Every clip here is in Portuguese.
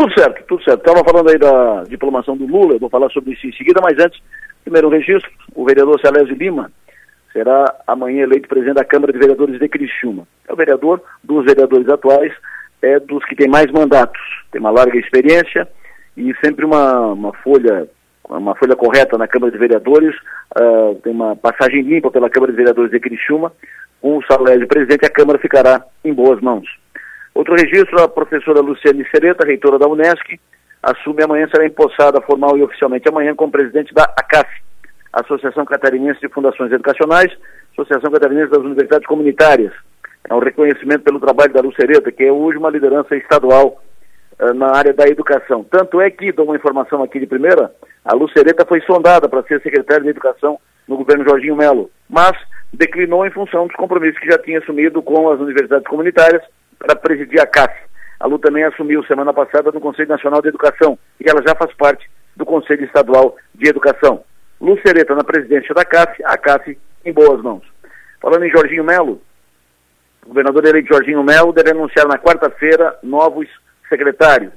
Tudo certo, tudo certo. Estava falando aí da diplomação do Lula, eu vou falar sobre isso em seguida, mas antes, primeiro registro, o vereador Celésio Lima será amanhã eleito presidente da Câmara de Vereadores de Criciúma. É o vereador dos vereadores atuais, é dos que tem mais mandatos, tem uma larga experiência e sempre uma, uma folha uma folha correta na Câmara de Vereadores, uh, tem uma passagem limpa pela Câmara de Vereadores de Criciúma, com o Salésio presidente, a Câmara ficará em boas mãos. Outro registro, a professora Luciane Sereta, reitora da Unesc, assume amanhã, será empossada formal e oficialmente amanhã como presidente da ACAF, Associação Catarinense de Fundações Educacionais, Associação Catarinense das Universidades Comunitárias. É um reconhecimento pelo trabalho da Lucereta, que é hoje uma liderança estadual uh, na área da educação. Tanto é que, dou uma informação aqui de primeira, a Lucereta foi sondada para ser secretária de Educação no governo Jorginho Melo, mas declinou em função dos compromissos que já tinha assumido com as universidades comunitárias para presidir a CAF. A Lu também assumiu semana passada no Conselho Nacional de Educação e ela já faz parte do Conselho Estadual de Educação. Lucereta na presidência da CAF, a CAF em boas mãos. Falando em Jorginho Melo, o governador eleito Jorginho Melo deve anunciar na quarta-feira novos secretários.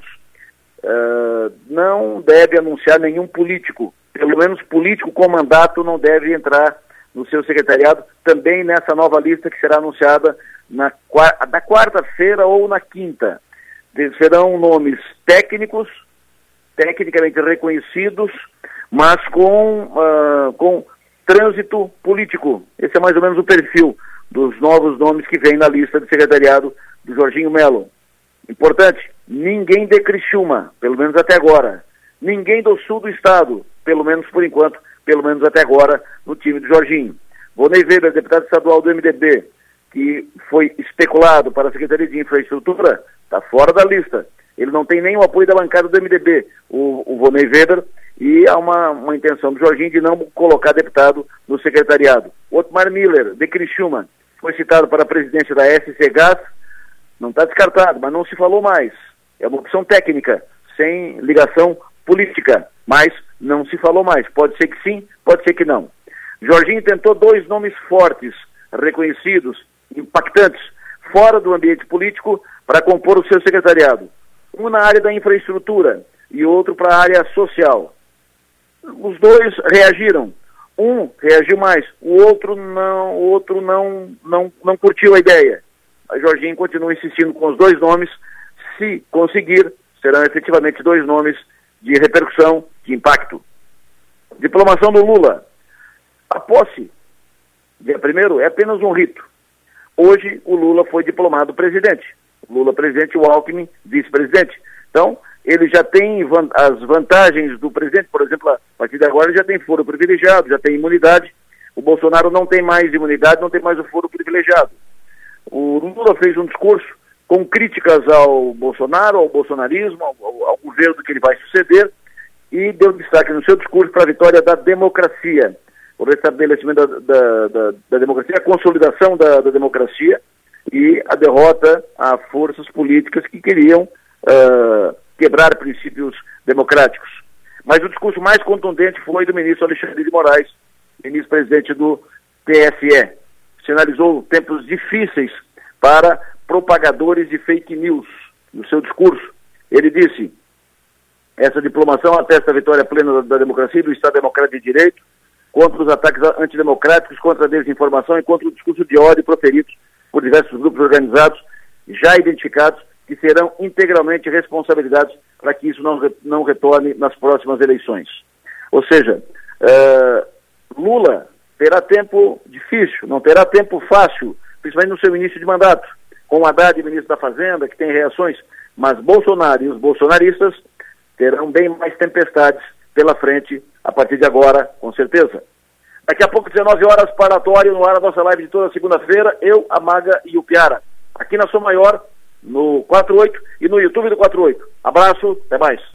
Uh, não deve anunciar nenhum político, pelo menos político com mandato não deve entrar no seu secretariado, também nessa nova lista que será anunciada na, na quarta-feira ou na quinta. Serão nomes técnicos, tecnicamente reconhecidos, mas com, uh, com trânsito político. Esse é mais ou menos o perfil dos novos nomes que vem na lista de secretariado do Jorginho Melo. Importante, ninguém de Criciúma, pelo menos até agora. Ninguém do sul do estado, pelo menos por enquanto, pelo menos até agora, no time do Jorginho. Vonei Weber, deputado estadual do MDB, que foi especulado para a Secretaria de Infraestrutura, está fora da lista. Ele não tem o apoio da bancada do MDB, o, o Vonei Weber, e há uma, uma intenção do Jorginho de não colocar deputado no secretariado. Otmar Miller, de Criciúma, foi citado para a presidência da SC Gás, não está descartado, mas não se falou mais. É uma opção técnica, sem ligação política, mas não se falou mais. Pode ser que sim, pode ser que não. Jorginho tentou dois nomes fortes, reconhecidos, impactantes, fora do ambiente político, para compor o seu secretariado. Um na área da infraestrutura e outro para a área social. Os dois reagiram. Um reagiu mais, o outro não, o outro não, não, não curtiu a ideia. A Jorginho continua insistindo com os dois nomes. Se conseguir, serão efetivamente dois nomes de repercussão, de impacto. Diplomação do Lula. A posse, dia primeiro, é apenas um rito. Hoje, o Lula foi diplomado presidente. Lula presidente, o Alckmin vice-presidente. Então, ele já tem van as vantagens do presidente, por exemplo, a partir de agora ele já tem foro privilegiado, já tem imunidade. O Bolsonaro não tem mais imunidade, não tem mais o foro privilegiado. O Lula fez um discurso com críticas ao Bolsonaro, ao bolsonarismo, ao, ao governo que ele vai suceder, e deu destaque no seu discurso para a vitória da democracia, o restabelecimento da, da, da, da democracia, a consolidação da, democracia e a derrota a forças políticas que queriam uh, quebrar princípios democráticos. Mas o discurso mais contundente foi do ministro Alexandre de Moraes, ministro-presidente do TSE. Sinalizou tempos difíceis para propagadores de fake news. No seu discurso, ele disse: essa diplomação atesta a vitória plena da, da democracia e do Estado Democrático de Direito contra os ataques antidemocráticos, contra a desinformação e contra o discurso de ódio proferidos por diversos grupos organizados já identificados que serão integralmente responsabilizados para que isso não, não retorne nas próximas eleições. Ou seja, uh, Lula terá tempo difícil, não terá tempo fácil, principalmente no seu início de mandato, com o Haddad, ministro da Fazenda, que tem reações, mas Bolsonaro e os bolsonaristas terão bem mais tempestades pela frente a partir de agora, com certeza. Daqui a pouco, 19 horas, paratório no ar, a nossa live de toda segunda-feira, eu, a Maga e o Piara. Aqui na Sou Maior, no 48 e no YouTube do 48. Abraço, até mais.